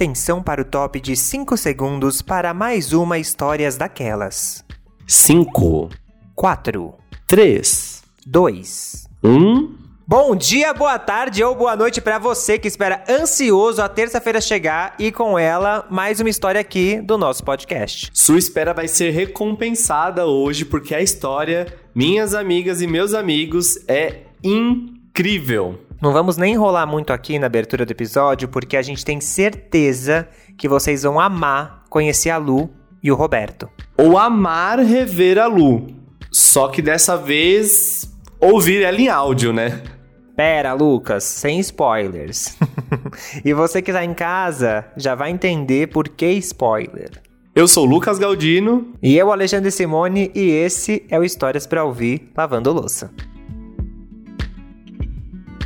Atenção para o top de 5 segundos para mais uma Histórias Daquelas. 5, 4, 3, 2. 1. Bom dia, boa tarde ou boa noite para você que espera ansioso a terça-feira chegar e com ela mais uma história aqui do nosso podcast. Sua espera vai ser recompensada hoje porque a história, minhas amigas e meus amigos, é incrível. Não vamos nem enrolar muito aqui na abertura do episódio porque a gente tem certeza que vocês vão amar conhecer a Lu e o Roberto. Ou amar rever a Lu. Só que dessa vez ouvir ela em áudio, né? Pera, Lucas, sem spoilers. e você que tá em casa já vai entender por que spoiler. Eu sou o Lucas Galdino. E eu, Alexandre Simone, e esse é o Histórias para Ouvir Lavando Louça.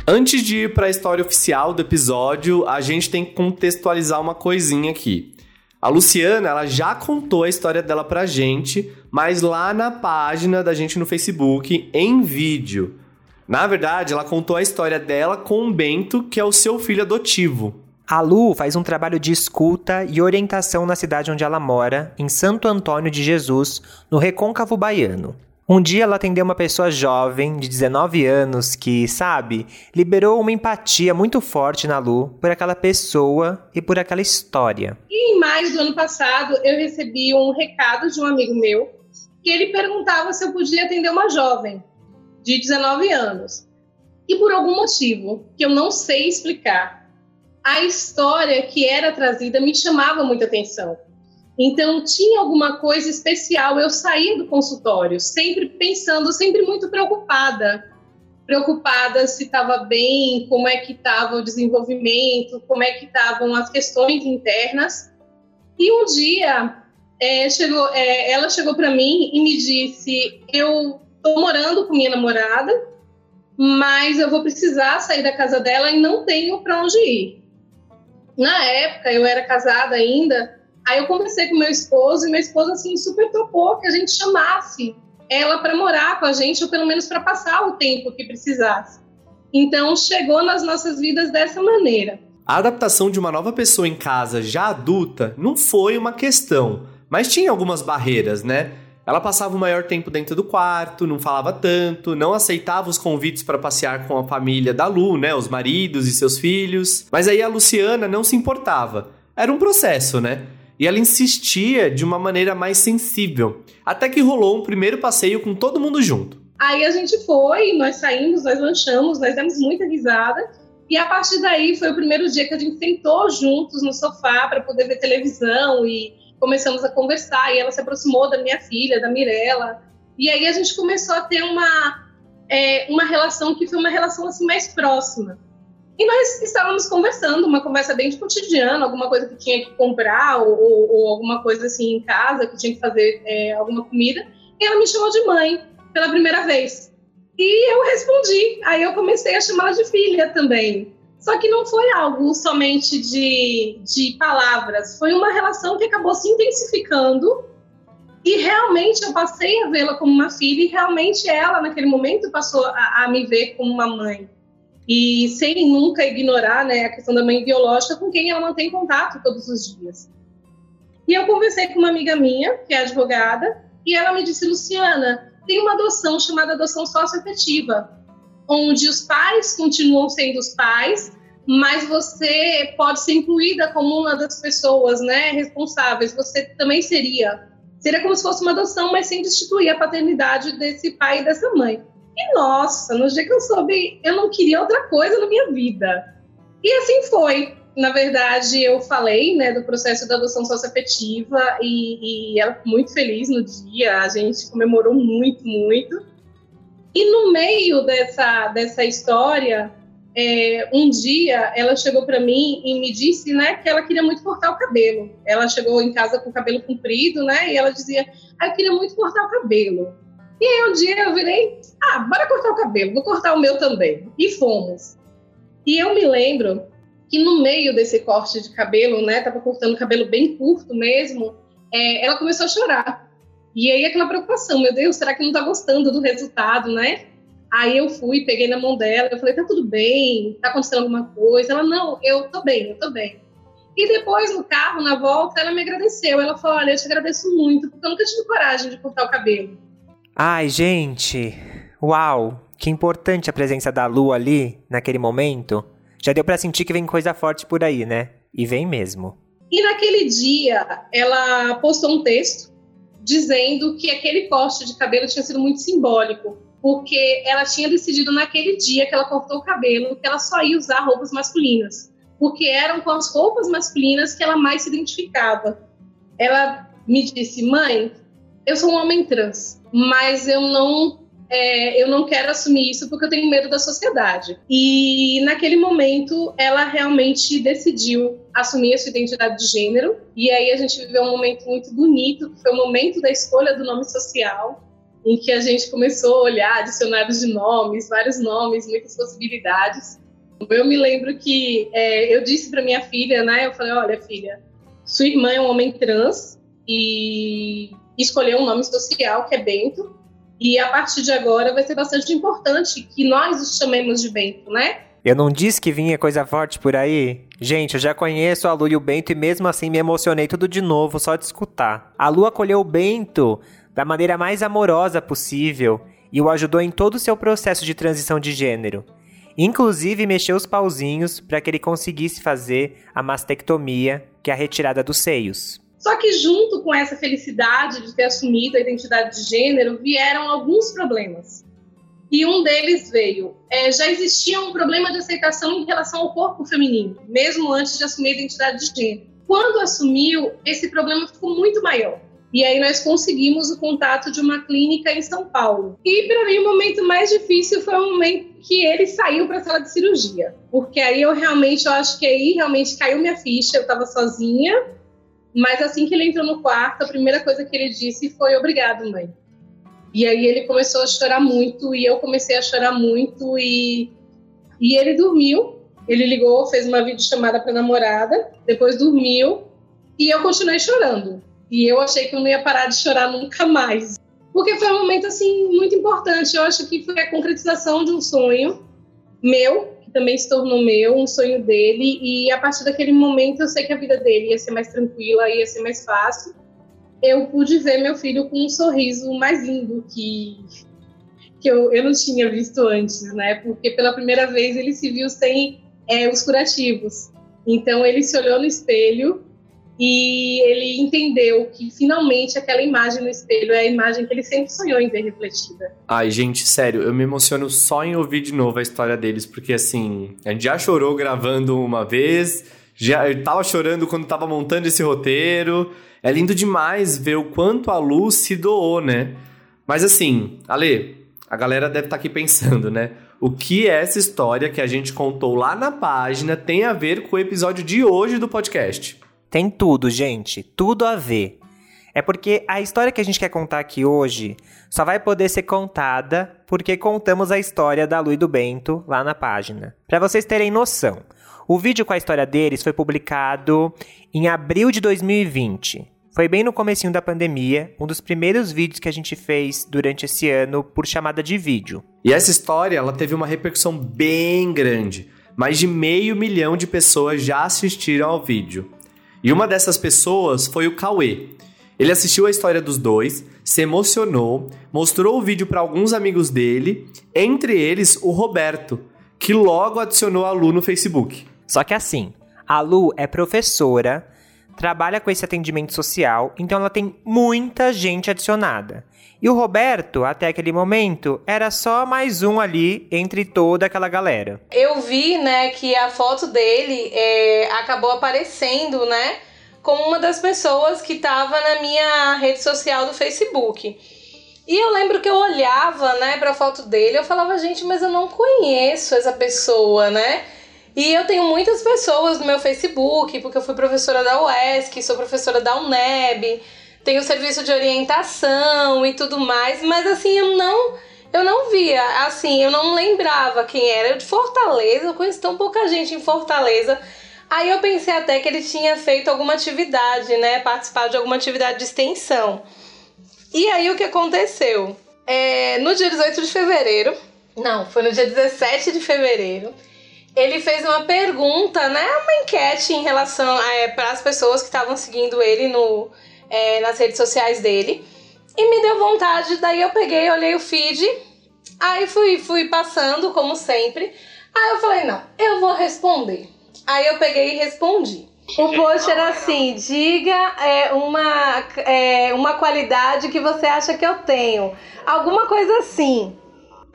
Antes de ir para a história oficial do episódio, a gente tem que contextualizar uma coisinha aqui. A Luciana, ela já contou a história dela pra gente, mas lá na página da gente no Facebook, em vídeo. Na verdade, ela contou a história dela com o Bento, que é o seu filho adotivo. A Lu faz um trabalho de escuta e orientação na cidade onde ela mora, em Santo Antônio de Jesus, no Recôncavo Baiano. Um dia ela atendeu uma pessoa jovem, de 19 anos, que, sabe, liberou uma empatia muito forte na Lu por aquela pessoa e por aquela história. E em maio do ano passado, eu recebi um recado de um amigo meu que ele perguntava se eu podia atender uma jovem de 19 anos. E por algum motivo, que eu não sei explicar, a história que era trazida me chamava muita atenção. Então, tinha alguma coisa especial. Eu saía do consultório, sempre pensando, sempre muito preocupada. Preocupada se estava bem, como é que estava o desenvolvimento, como é que estavam as questões internas. E um dia, é, chegou, é, ela chegou para mim e me disse: Eu estou morando com minha namorada, mas eu vou precisar sair da casa dela e não tenho para onde ir. Na época, eu era casada ainda Aí eu conversei com meu esposo e meu esposo assim super topou que a gente chamasse ela para morar com a gente ou pelo menos para passar o tempo que precisasse. Então chegou nas nossas vidas dessa maneira. A adaptação de uma nova pessoa em casa já adulta não foi uma questão, mas tinha algumas barreiras, né? Ela passava o maior tempo dentro do quarto, não falava tanto, não aceitava os convites para passear com a família da Lu, né, os maridos e seus filhos. Mas aí a Luciana não se importava. Era um processo, né? E ela insistia de uma maneira mais sensível, até que rolou um primeiro passeio com todo mundo junto. Aí a gente foi, nós saímos, nós lanchamos, nós demos muita risada. E a partir daí foi o primeiro dia que a gente sentou juntos no sofá para poder ver televisão e começamos a conversar. E ela se aproximou da minha filha, da Mirella. E aí a gente começou a ter uma, é, uma relação que foi uma relação assim mais próxima. E nós estávamos conversando, uma conversa bem de cotidiano, alguma coisa que tinha que comprar ou, ou, ou alguma coisa assim em casa, que tinha que fazer é, alguma comida. E ela me chamou de mãe pela primeira vez. E eu respondi. Aí eu comecei a chamá-la de filha também. Só que não foi algo somente de, de palavras, foi uma relação que acabou se intensificando. E realmente eu passei a vê-la como uma filha, e realmente ela, naquele momento, passou a, a me ver como uma mãe e sem nunca ignorar né, a questão da mãe biológica com quem ela mantém contato todos os dias. E eu conversei com uma amiga minha, que é advogada, e ela me disse, Luciana, tem uma adoção chamada adoção socioafetiva, onde os pais continuam sendo os pais, mas você pode ser incluída como uma das pessoas né, responsáveis, você também seria. Seria como se fosse uma adoção, mas sem destituir a paternidade desse pai e dessa mãe. E nossa, no dia que eu soube, eu não queria outra coisa na minha vida. E assim foi. Na verdade, eu falei né, do processo da adoção socioafetiva e, e ela ficou muito feliz no dia, a gente comemorou muito, muito. E no meio dessa, dessa história, é, um dia ela chegou para mim e me disse né, que ela queria muito cortar o cabelo. Ela chegou em casa com o cabelo comprido, né? E ela dizia: ah, Eu queria muito cortar o cabelo. E aí um dia eu virei, ah, bora cortar o cabelo, vou cortar o meu também. E fomos. E eu me lembro que no meio desse corte de cabelo, né, tava cortando cabelo bem curto mesmo, é, ela começou a chorar. E aí aquela preocupação, meu Deus, será que não tá gostando do resultado, né? Aí eu fui, peguei na mão dela, eu falei, tá tudo bem? Tá acontecendo alguma coisa? Ela, não, eu tô bem, eu tô bem. E depois, no carro, na volta, ela me agradeceu. Ela falou: Olha, eu te agradeço muito, porque eu nunca tive coragem de cortar o cabelo. Ai, gente, uau, que importante a presença da Lu ali, naquele momento. Já deu para sentir que vem coisa forte por aí, né? E vem mesmo. E naquele dia, ela postou um texto dizendo que aquele corte de cabelo tinha sido muito simbólico, porque ela tinha decidido naquele dia que ela cortou o cabelo que ela só ia usar roupas masculinas, porque eram com as roupas masculinas que ela mais se identificava. Ela me disse, mãe, eu sou um homem trans, mas eu não é, eu não quero assumir isso porque eu tenho medo da sociedade. E naquele momento, ela realmente decidiu assumir a sua identidade de gênero. E aí a gente viveu um momento muito bonito, que foi o momento da escolha do nome social, em que a gente começou a olhar dicionários de nomes, vários nomes, muitas possibilidades. Eu me lembro que é, eu disse para minha filha, né? Eu falei, olha, filha, sua irmã é um homem trans e escolheu um nome social que é Bento e a partir de agora vai ser bastante importante que nós os chamemos de Bento, né? Eu não disse que vinha coisa forte por aí? Gente, eu já conheço a Lu e o Bento e mesmo assim me emocionei tudo de novo só de escutar. A Lu acolheu o Bento da maneira mais amorosa possível e o ajudou em todo o seu processo de transição de gênero. Inclusive mexeu os pauzinhos para que ele conseguisse fazer a mastectomia, que é a retirada dos seios. Só que junto com essa felicidade de ter assumido a identidade de gênero, vieram alguns problemas. E um deles veio, é, já existia um problema de aceitação em relação ao corpo feminino, mesmo antes de assumir a identidade de gênero. Quando assumiu, esse problema ficou muito maior. E aí nós conseguimos o contato de uma clínica em São Paulo. E para mim o momento mais difícil foi o momento que ele saiu para a sala de cirurgia, porque aí eu realmente, eu acho que aí realmente caiu minha ficha. Eu estava sozinha mas assim que ele entrou no quarto, a primeira coisa que ele disse foi obrigado, mãe. E aí ele começou a chorar muito e eu comecei a chorar muito e e ele dormiu. Ele ligou, fez uma videochamada para namorada, depois dormiu e eu continuei chorando. E eu achei que eu não ia parar de chorar nunca mais. Porque foi um momento assim muito importante. Eu acho que foi a concretização de um sonho meu também se tornou meu, um sonho dele, e a partir daquele momento eu sei que a vida dele ia ser mais tranquila, ia ser mais fácil. Eu pude ver meu filho com um sorriso mais lindo que, que eu, eu não tinha visto antes, né? Porque pela primeira vez ele se viu sem é, os curativos. Então ele se olhou no espelho e ele entendeu que finalmente aquela imagem no espelho é a imagem que ele sempre sonhou em ver refletida. Ai, gente, sério, eu me emociono só em ouvir de novo a história deles, porque assim, a gente já chorou gravando uma vez, já eu tava chorando quando tava montando esse roteiro. É lindo demais ver o quanto a Lu se doou, né? Mas assim, Ale, a galera deve estar tá aqui pensando, né? O que essa história que a gente contou lá na página tem a ver com o episódio de hoje do podcast? Tem tudo, gente, tudo a ver. É porque a história que a gente quer contar aqui hoje só vai poder ser contada porque contamos a história da Lu e do Bento lá na página. Para vocês terem noção, o vídeo com a história deles foi publicado em abril de 2020. Foi bem no comecinho da pandemia, um dos primeiros vídeos que a gente fez durante esse ano por chamada de vídeo. E essa história, ela teve uma repercussão bem grande. Mais de meio milhão de pessoas já assistiram ao vídeo. E uma dessas pessoas foi o Cauê. Ele assistiu a história dos dois, se emocionou, mostrou o vídeo para alguns amigos dele, entre eles o Roberto, que logo adicionou a Lu no Facebook. Só que assim, a Lu é professora, trabalha com esse atendimento social, então ela tem muita gente adicionada. E o Roberto, até aquele momento, era só mais um ali entre toda aquela galera. Eu vi, né, que a foto dele é, acabou aparecendo, né, como uma das pessoas que estava na minha rede social do Facebook. E eu lembro que eu olhava, né, para a foto dele, eu falava, gente, mas eu não conheço essa pessoa, né? E eu tenho muitas pessoas no meu Facebook, porque eu fui professora da UESC, sou professora da UNEB, tem o serviço de orientação e tudo mais, mas assim, eu não eu não via, assim, eu não lembrava quem era. Eu de Fortaleza, eu conheço tão pouca gente em Fortaleza. Aí eu pensei até que ele tinha feito alguma atividade, né? Participado de alguma atividade de extensão. E aí o que aconteceu? É, no dia 18 de fevereiro, não, foi no dia 17 de fevereiro, ele fez uma pergunta, né? Uma enquete em relação é, para as pessoas que estavam seguindo ele no, é, nas redes sociais dele. E me deu vontade, daí eu peguei, olhei o feed, aí fui, fui passando, como sempre. Aí eu falei, não, eu vou responder. Aí eu peguei e respondi. O post era assim: diga é, uma, é, uma qualidade que você acha que eu tenho. Alguma coisa assim.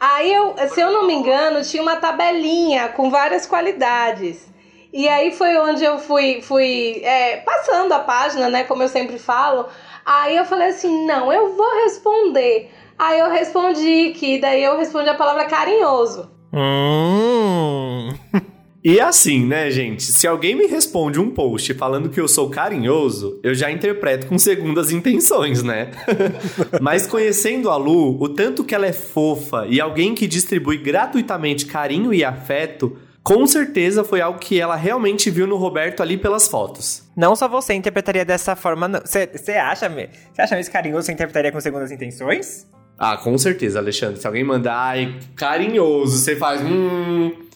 Aí eu, se eu não me engano, tinha uma tabelinha com várias qualidades. E aí foi onde eu fui, fui é, passando a página, né? Como eu sempre falo. Aí eu falei assim: não, eu vou responder. Aí eu respondi que daí eu respondi a palavra carinhoso. Hum. E assim, né, gente? Se alguém me responde um post falando que eu sou carinhoso, eu já interpreto com segundas intenções, né? Mas conhecendo a Lu, o tanto que ela é fofa e alguém que distribui gratuitamente carinho e afeto, com certeza foi algo que ela realmente viu no Roberto ali pelas fotos. Não só você interpretaria dessa forma, não. Você acha, você acha mesmo carinhoso você interpretaria com segundas intenções? Ah, com certeza, Alexandre. Se alguém mandar, ai, carinhoso, você faz, hum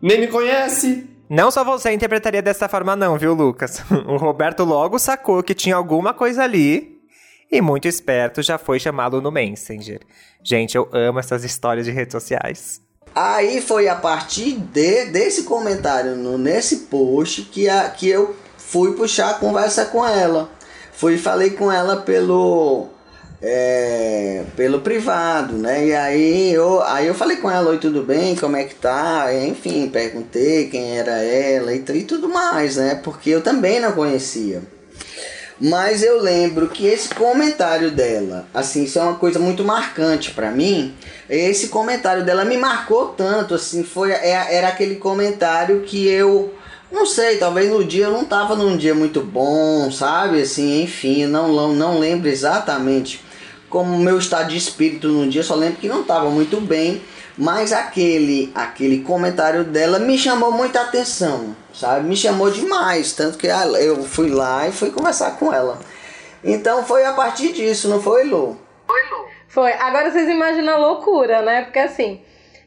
nem me conhece. Não só você interpretaria dessa forma, não, viu, Lucas? O Roberto logo sacou que tinha alguma coisa ali e, muito esperto, já foi chamado no Messenger. Gente, eu amo essas histórias de redes sociais. Aí foi a partir de, desse comentário no, nesse post que, a, que eu fui puxar a conversa com ela. Fui falei com ela pelo é, pelo privado, né? E aí eu, aí eu falei com ela, oi, tudo bem? Como é que tá? Enfim, perguntei quem era ela e, tudo mais, né? Porque eu também não conhecia. Mas eu lembro que esse comentário dela, assim, isso é uma coisa muito marcante para mim. Esse comentário dela me marcou tanto, assim, foi é, era aquele comentário que eu não sei, talvez no dia eu não tava num dia muito bom, sabe? Assim, enfim, não não lembro exatamente como meu estado de espírito no dia, só lembro que não estava muito bem, mas aquele aquele comentário dela me chamou muita atenção, sabe? Me chamou demais, tanto que eu fui lá e fui conversar com ela. Então foi a partir disso, não foi, Lu? Foi, Lu. Foi. Agora vocês imaginam a loucura, né? Porque assim,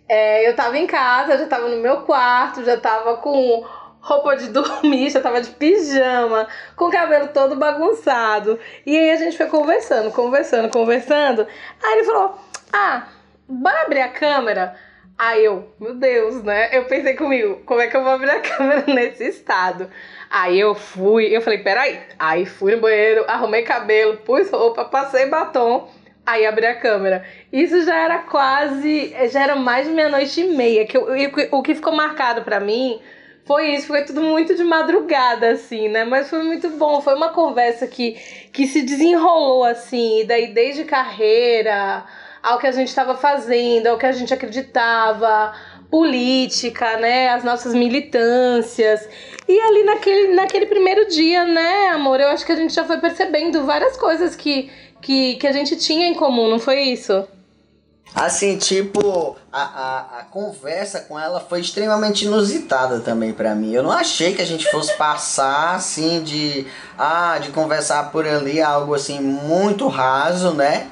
é, eu tava em casa, já tava no meu quarto, já tava com roupa de dormir, já tava de pijama, com o cabelo todo bagunçado. E aí a gente foi conversando, conversando, conversando. Aí ele falou: Ah, bora abrir a câmera? Aí eu, meu Deus, né? Eu pensei comigo, como é que eu vou abrir a câmera nesse estado? Aí eu fui, eu falei, peraí. Aí fui no banheiro, arrumei cabelo, pus roupa, passei batom. Aí abri a câmera. Isso já era quase. Já era mais de meia-noite e meia. Que eu, o que ficou marcado para mim foi isso, foi tudo muito de madrugada, assim, né? Mas foi muito bom, foi uma conversa que, que se desenrolou, assim, e daí desde carreira, ao que a gente estava fazendo, ao que a gente acreditava, política, né? As nossas militâncias. E ali naquele, naquele primeiro dia, né, amor, eu acho que a gente já foi percebendo várias coisas que, que, que a gente tinha em comum, não foi isso? Assim, tipo, a, a, a conversa com ela foi extremamente inusitada também para mim. Eu não achei que a gente fosse passar assim de ah, de conversar por ali algo assim muito raso, né?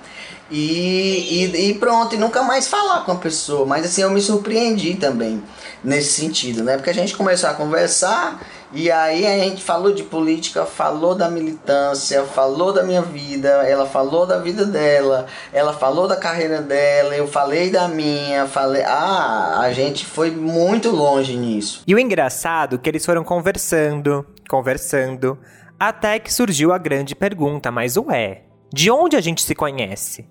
E, e, e pronto, e nunca mais falar com a pessoa. Mas assim, eu me surpreendi também nesse sentido, né? Porque a gente começou a conversar e aí a gente falou de política, falou da militância, falou da minha vida, ela falou da vida dela, ela falou da carreira dela, eu falei da minha, falei. Ah, a gente foi muito longe nisso. E o engraçado é que eles foram conversando, conversando, até que surgiu a grande pergunta, mas ué, de onde a gente se conhece?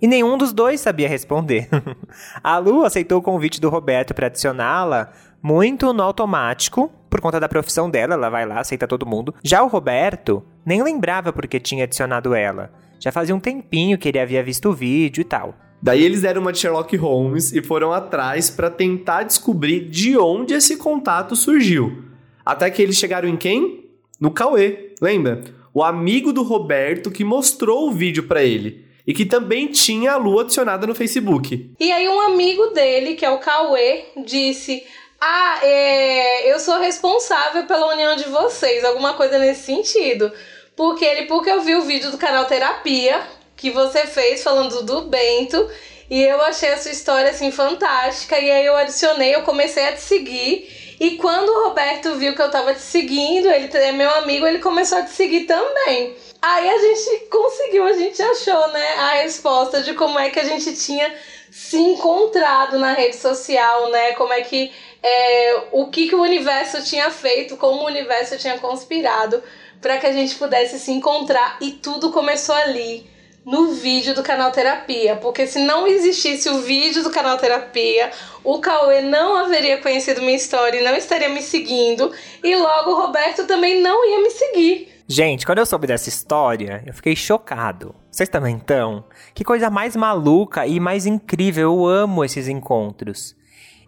E nenhum dos dois sabia responder. a Lu aceitou o convite do Roberto para adicioná-la muito no automático, por conta da profissão dela, ela vai lá, aceita todo mundo. Já o Roberto nem lembrava porque tinha adicionado ela. Já fazia um tempinho que ele havia visto o vídeo e tal. Daí eles deram uma de Sherlock Holmes e foram atrás para tentar descobrir de onde esse contato surgiu. Até que eles chegaram em quem? No Cauê, lembra? O amigo do Roberto que mostrou o vídeo para ele e que também tinha a Lu adicionada no Facebook. E aí um amigo dele, que é o Cauê, disse: ah, é, eu sou responsável pela união de vocês, alguma coisa nesse sentido. Porque ele, porque eu vi o vídeo do canal Terapia que você fez falando do Bento E eu achei a sua história assim fantástica. E aí eu adicionei, eu comecei a te seguir. E quando o Roberto viu que eu tava te seguindo, ele é meu amigo, ele começou a te seguir também. Aí a gente conseguiu, a gente achou, né, a resposta de como é que a gente tinha se encontrado na rede social, né? Como é que é, o que, que o universo tinha feito, como o universo tinha conspirado para que a gente pudesse se encontrar e tudo começou ali no vídeo do canal Terapia, porque se não existisse o vídeo do canal Terapia, o Cauê não haveria conhecido minha história e não estaria me seguindo, e logo o Roberto também não ia me seguir. Gente, quando eu soube dessa história, eu fiquei chocado. Vocês também estão? Que coisa mais maluca e mais incrível, eu amo esses encontros.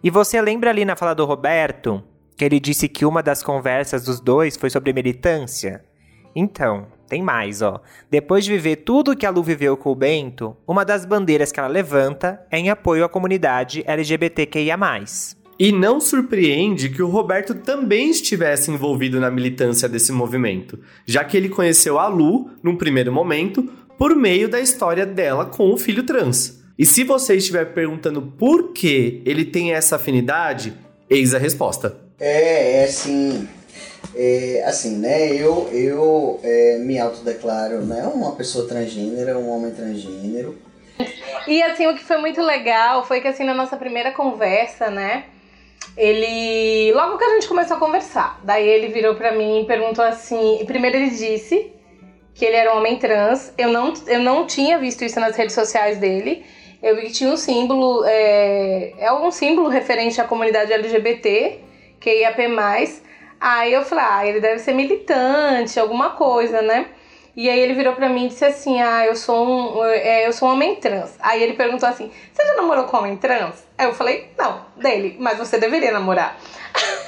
E você lembra ali na fala do Roberto que ele disse que uma das conversas dos dois foi sobre militância? Então, tem mais, ó. Depois de viver tudo que a Lu viveu com o Bento, uma das bandeiras que ela levanta é em apoio à comunidade LGBTQIA. E não surpreende que o Roberto também estivesse envolvido na militância desse movimento, já que ele conheceu a Lu, num primeiro momento, por meio da história dela com o filho trans. E se você estiver perguntando por que ele tem essa afinidade, eis a resposta. É, é assim. É, assim, né? Eu, eu é, me autodeclaro né, uma pessoa transgênero, um homem transgênero. E assim, o que foi muito legal foi que assim, na nossa primeira conversa, né? Ele. Logo que a gente começou a conversar, daí ele virou pra mim e perguntou assim. Primeiro ele disse que ele era um homem trans. Eu não, eu não tinha visto isso nas redes sociais dele. Eu vi que tinha um símbolo, é, é um símbolo referente à comunidade LGBT, que é IAP+. Aí eu falei, ah, ele deve ser militante, alguma coisa, né? E aí ele virou pra mim e disse assim, ah, eu sou um, é, eu sou um homem trans. Aí ele perguntou assim, você já namorou com homem trans? Aí eu falei, não, dele, mas você deveria namorar.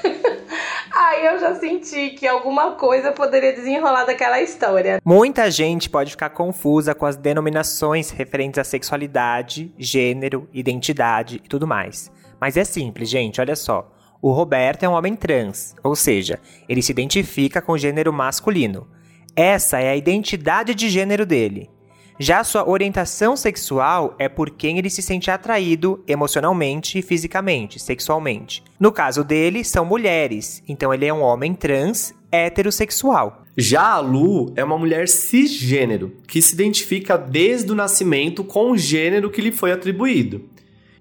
Aí eu já senti que alguma coisa poderia desenrolar daquela história. Muita gente pode ficar confusa com as denominações referentes à sexualidade, gênero, identidade e tudo mais. Mas é simples, gente, olha só. O Roberto é um homem trans, ou seja, ele se identifica com o gênero masculino. Essa é a identidade de gênero dele. Já sua orientação sexual é por quem ele se sente atraído emocionalmente e fisicamente, sexualmente. No caso dele, são mulheres, então ele é um homem trans heterossexual. Já a Lu é uma mulher cisgênero, que se identifica desde o nascimento com o gênero que lhe foi atribuído.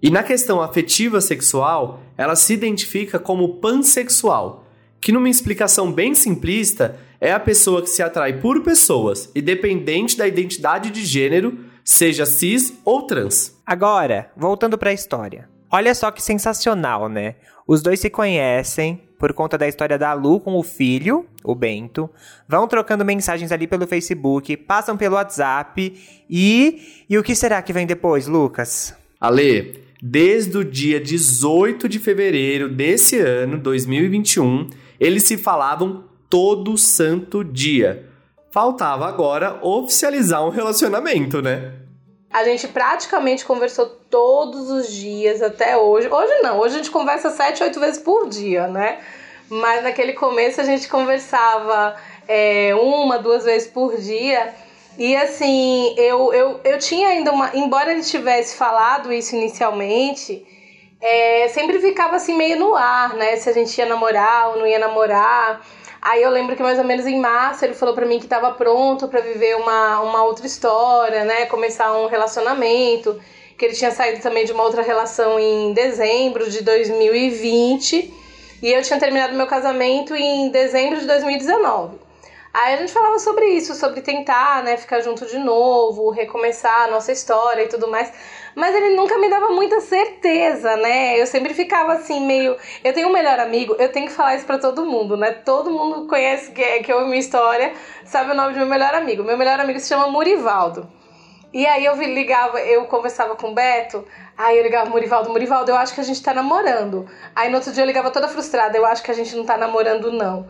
E na questão afetiva sexual, ela se identifica como pansexual, que numa explicação bem simplista é a pessoa que se atrai por pessoas, independente da identidade de gênero, seja cis ou trans. Agora, voltando para a história. Olha só que sensacional, né? Os dois se conhecem por conta da história da Lu com o filho, o Bento, vão trocando mensagens ali pelo Facebook, passam pelo WhatsApp e. E o que será que vem depois, Lucas? Ale, desde o dia 18 de fevereiro desse ano, 2021, eles se falavam todo santo dia. Faltava agora oficializar um relacionamento, né? A gente praticamente conversou todos os dias até hoje. Hoje não, hoje a gente conversa sete, oito vezes por dia, né? Mas naquele começo a gente conversava é, uma, duas vezes por dia. E assim, eu, eu, eu tinha ainda uma. Embora ele tivesse falado isso inicialmente, é, sempre ficava assim meio no ar, né? Se a gente ia namorar ou não ia namorar. Aí eu lembro que mais ou menos em março ele falou para mim que estava pronto para viver uma, uma outra história, né? Começar um relacionamento. Que ele tinha saído também de uma outra relação em dezembro de 2020. E eu tinha terminado meu casamento em dezembro de 2019. Aí a gente falava sobre isso, sobre tentar, né, ficar junto de novo, recomeçar a nossa história e tudo mais mas ele nunca me dava muita certeza, né? Eu sempre ficava assim, meio. Eu tenho um melhor amigo, eu tenho que falar isso pra todo mundo, né? Todo mundo conhece que, que ouve minha história, sabe o nome do meu melhor amigo. Meu melhor amigo se chama Murivaldo. E aí eu ligava, eu conversava com o Beto, aí eu ligava Murivaldo, Murivaldo, eu acho que a gente tá namorando. Aí no outro dia eu ligava toda frustrada, eu acho que a gente não tá namorando, não.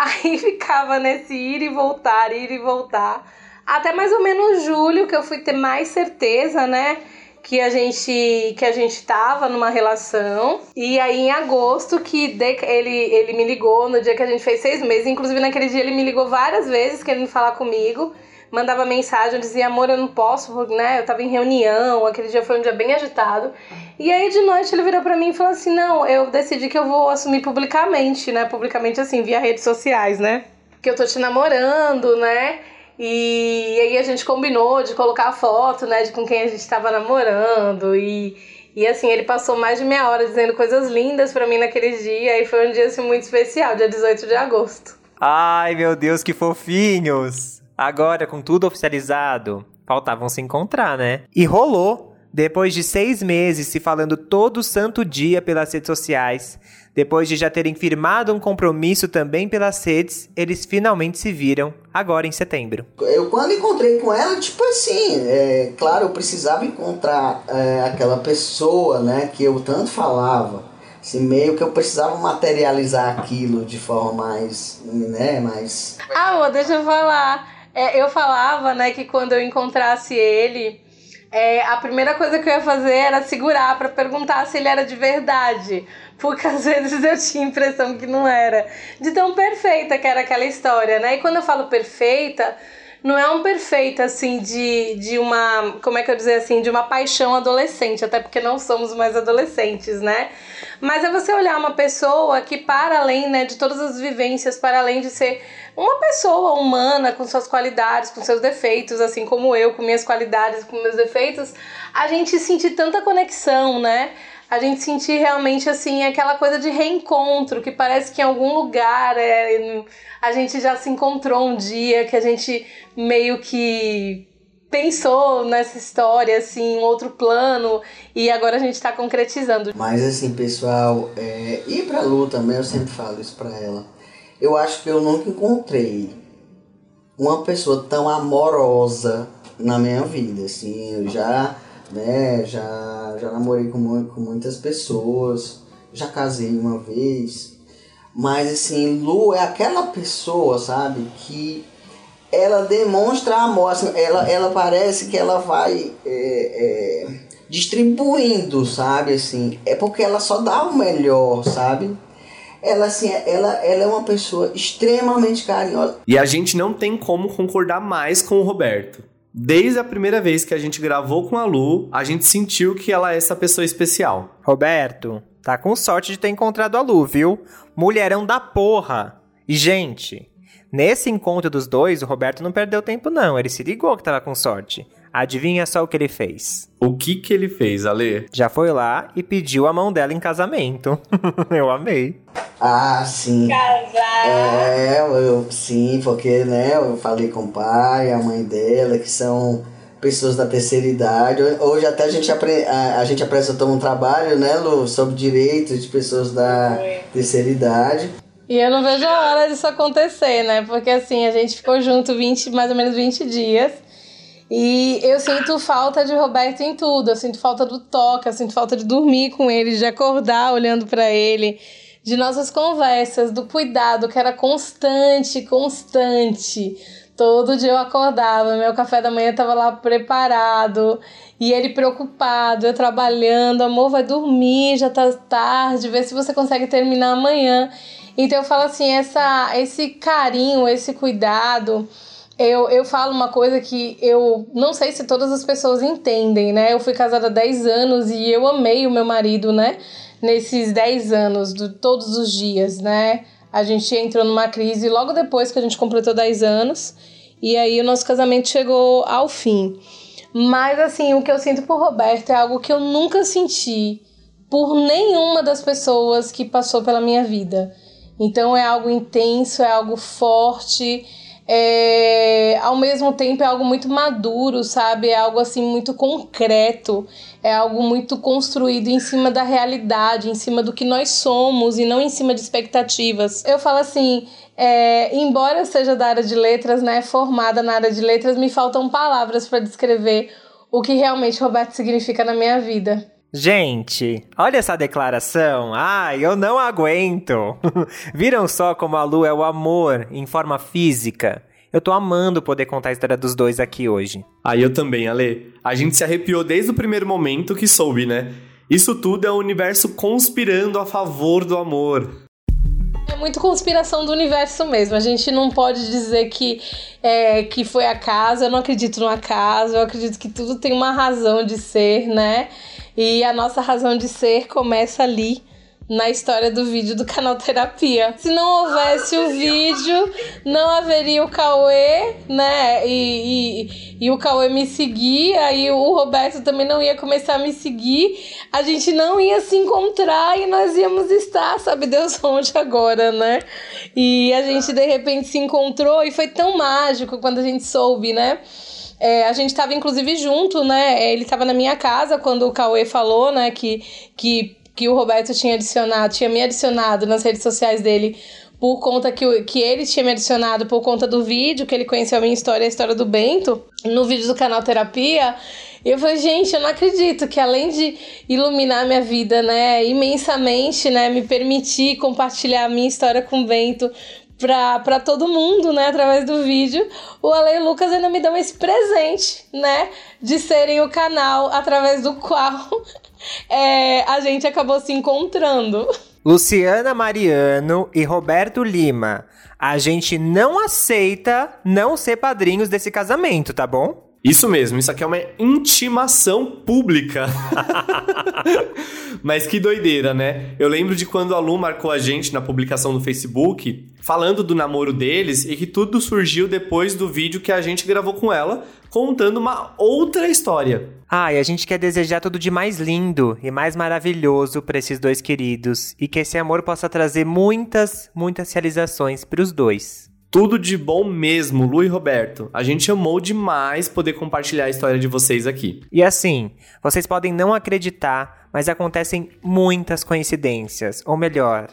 Aí ficava nesse ir e voltar, ir e voltar. Até mais ou menos julho, que eu fui ter mais certeza, né? que a gente que a gente tava numa relação e aí em agosto que ele, ele me ligou no dia que a gente fez seis meses inclusive naquele dia ele me ligou várias vezes querendo falar comigo mandava mensagem, eu dizia, amor, eu não posso, né? Eu tava em reunião, aquele dia foi um dia bem agitado. E aí de noite ele virou para mim e falou assim: "Não, eu decidi que eu vou assumir publicamente, né? Publicamente assim, via redes sociais, né? Que eu tô te namorando, né? E aí a gente combinou de colocar a foto, né, de com quem a gente tava namorando e e assim, ele passou mais de meia hora dizendo coisas lindas para mim naquele dia e foi um dia assim muito especial, dia 18 de agosto. Ai, meu Deus, que fofinhos! Agora, com tudo oficializado, faltavam se encontrar, né? E rolou! Depois de seis meses se falando todo santo dia pelas redes sociais, depois de já terem firmado um compromisso também pelas redes, eles finalmente se viram, agora em setembro. Eu, quando encontrei com ela, tipo assim, é, claro, eu precisava encontrar é, aquela pessoa, né, que eu tanto falava. Assim, meio que eu precisava materializar aquilo de forma mais, né, mais... Ah, deixa eu falar é, eu falava, né, que quando eu encontrasse ele, é, a primeira coisa que eu ia fazer era segurar para perguntar se ele era de verdade. Porque às vezes eu tinha a impressão que não era. De tão perfeita que era aquela história, né? E quando eu falo perfeita, não é um perfeito assim de, de uma, como é que eu dizer assim, de uma paixão adolescente, até porque não somos mais adolescentes, né? Mas é você olhar uma pessoa que para além, né, de todas as vivências, para além de ser uma pessoa humana com suas qualidades, com seus defeitos, assim como eu, com minhas qualidades, com meus defeitos, a gente sentir tanta conexão, né? A gente sentir realmente assim aquela coisa de reencontro, que parece que em algum lugar é, a gente já se encontrou um dia, que a gente meio que pensou nessa história, assim, um outro plano, e agora a gente está concretizando. Mas assim, pessoal, é, ir pra Lu também, eu sempre falo isso pra ela. Eu acho que eu nunca encontrei uma pessoa tão amorosa na minha vida, assim, eu já, né, já, já namorei com, com muitas pessoas, já casei uma vez, mas assim, Lu é aquela pessoa, sabe, que ela demonstra amor, assim, ela, ela parece que ela vai é, é, distribuindo, sabe, assim, é porque ela só dá o melhor, sabe, ela assim, ela, ela é uma pessoa extremamente carinhosa. E a gente não tem como concordar mais com o Roberto. Desde a primeira vez que a gente gravou com a Lu, a gente sentiu que ela é essa pessoa especial. Roberto, tá com sorte de ter encontrado a Lu, viu? Mulherão da porra. E, gente, nesse encontro dos dois, o Roberto não perdeu tempo, não. Ele se ligou que tava com sorte. Adivinha só o que ele fez? O que que ele fez, Ale? Já foi lá e pediu a mão dela em casamento. eu amei. Ah, sim. Casar. É, eu, sim, porque, né, eu falei com o pai, a mãe dela, que são pessoas da terceira idade. Hoje até a gente, apre, a, a gente apresentou um trabalho, né, Lu, sobre direitos de pessoas da terceira idade. E eu não vejo a hora disso acontecer, né? Porque assim, a gente ficou junto 20, mais ou menos 20 dias. E eu sinto falta de Roberto em tudo. Eu sinto falta do toque, eu sinto falta de dormir com ele, de acordar olhando para ele, de nossas conversas, do cuidado que era constante, constante. Todo dia eu acordava, meu café da manhã estava lá preparado e ele preocupado, eu trabalhando, amor, vai dormir, já tá tarde, vê se você consegue terminar amanhã. Então eu falo assim, essa esse carinho, esse cuidado, eu, eu falo uma coisa que eu não sei se todas as pessoas entendem, né? Eu fui casada há 10 anos e eu amei o meu marido, né? Nesses 10 anos, do, todos os dias, né? A gente entrou numa crise logo depois que a gente completou 10 anos. E aí o nosso casamento chegou ao fim. Mas assim, o que eu sinto por Roberto é algo que eu nunca senti por nenhuma das pessoas que passou pela minha vida. Então é algo intenso, é algo forte é, ao mesmo tempo é algo muito maduro, sabe? É algo assim muito concreto, é algo muito construído em cima da realidade, em cima do que nós somos e não em cima de expectativas. Eu falo assim, é, embora eu seja da área de letras, né, formada na área de letras, me faltam palavras para descrever o que realmente Roberto significa na minha vida. Gente, olha essa declaração. Ai, eu não aguento. Viram só como a Lu é o amor em forma física? Eu tô amando poder contar a história dos dois aqui hoje. Aí ah, eu também, Ale. A gente se arrepiou desde o primeiro momento que soube, né? Isso tudo é o universo conspirando a favor do amor. É muito conspiração do universo mesmo. A gente não pode dizer que, é, que foi acaso. Eu não acredito no acaso. Eu acredito que tudo tem uma razão de ser, né? E a nossa razão de ser começa ali na história do vídeo do canal Terapia. Se não houvesse o vídeo, não haveria o Cauê, né? E, e, e, o Cauê me seguir, aí o Roberto também não ia começar a me seguir, a gente não ia se encontrar e nós íamos estar, sabe Deus onde agora, né? E a gente de repente se encontrou e foi tão mágico quando a gente soube, né? É, a gente estava inclusive junto, né? Ele estava na minha casa quando o Cauê falou, né, que, que que o Roberto tinha adicionado, tinha me adicionado nas redes sociais dele por conta que, que ele tinha me adicionado por conta do vídeo, que ele conheceu a minha história, a história do Bento, no vídeo do canal Terapia. Eu falei, gente, eu não acredito que além de iluminar minha vida, né, imensamente, né, me permitir compartilhar a minha história com o Bento para todo mundo, né, através do vídeo, o Ale e o Lucas ainda me dão esse presente, né, de serem o canal através do qual é, a gente acabou se encontrando. Luciana Mariano e Roberto Lima. A gente não aceita não ser padrinhos desse casamento, tá bom? Isso mesmo, isso aqui é uma intimação pública. Mas que doideira, né? Eu lembro de quando a Lu marcou a gente na publicação no Facebook, falando do namoro deles e que tudo surgiu depois do vídeo que a gente gravou com ela, contando uma outra história. Ah, e a gente quer desejar tudo de mais lindo e mais maravilhoso para esses dois queridos e que esse amor possa trazer muitas, muitas realizações para os dois. Tudo de bom mesmo, Lu e Roberto. A gente amou demais poder compartilhar a história de vocês aqui. E assim, vocês podem não acreditar, mas acontecem muitas coincidências, ou melhor,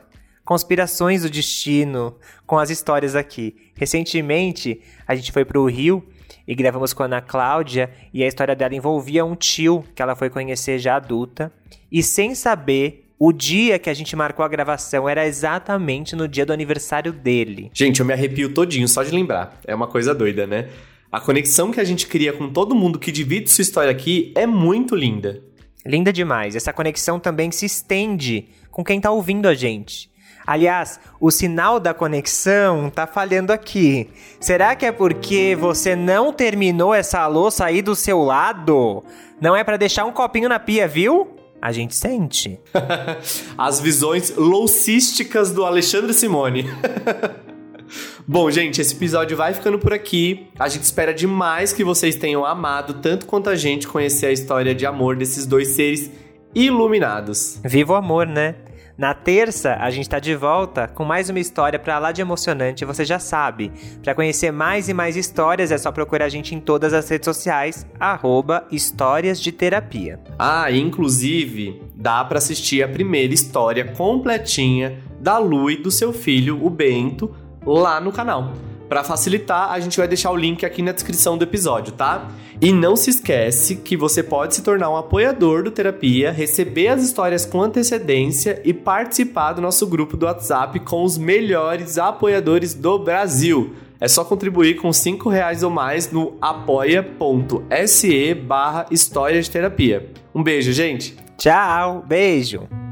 conspirações do destino com as histórias aqui. Recentemente, a gente foi para o Rio e gravamos com a Ana Cláudia e a história dela envolvia um tio que ela foi conhecer já adulta e sem saber o dia que a gente marcou a gravação era exatamente no dia do aniversário dele. Gente, eu me arrepio todinho só de lembrar. É uma coisa doida, né? A conexão que a gente cria com todo mundo que divide sua história aqui é muito linda. Linda demais. Essa conexão também se estende com quem tá ouvindo a gente. Aliás, o sinal da conexão tá falhando aqui. Será que é porque você não terminou essa louça aí do seu lado? Não é para deixar um copinho na pia, viu? A gente sente. As visões loucísticas do Alexandre Simone. Bom, gente, esse episódio vai ficando por aqui. A gente espera demais que vocês tenham amado, tanto quanto a gente, conhecer a história de amor desses dois seres iluminados. Viva o amor, né? Na terça, a gente está de volta com mais uma história para lá de emocionante, você já sabe. Para conhecer mais e mais histórias, é só procurar a gente em todas as redes sociais, arroba Histórias de Terapia. Ah, inclusive, dá para assistir a primeira história completinha da Lu e do seu filho, o Bento, lá no canal. Para facilitar, a gente vai deixar o link aqui na descrição do episódio, tá? E não se esquece que você pode se tornar um apoiador do Terapia, receber as histórias com antecedência e participar do nosso grupo do WhatsApp com os melhores apoiadores do Brasil. É só contribuir com cinco reais ou mais no apoia.se barra História de Terapia. Um beijo, gente! Tchau, beijo!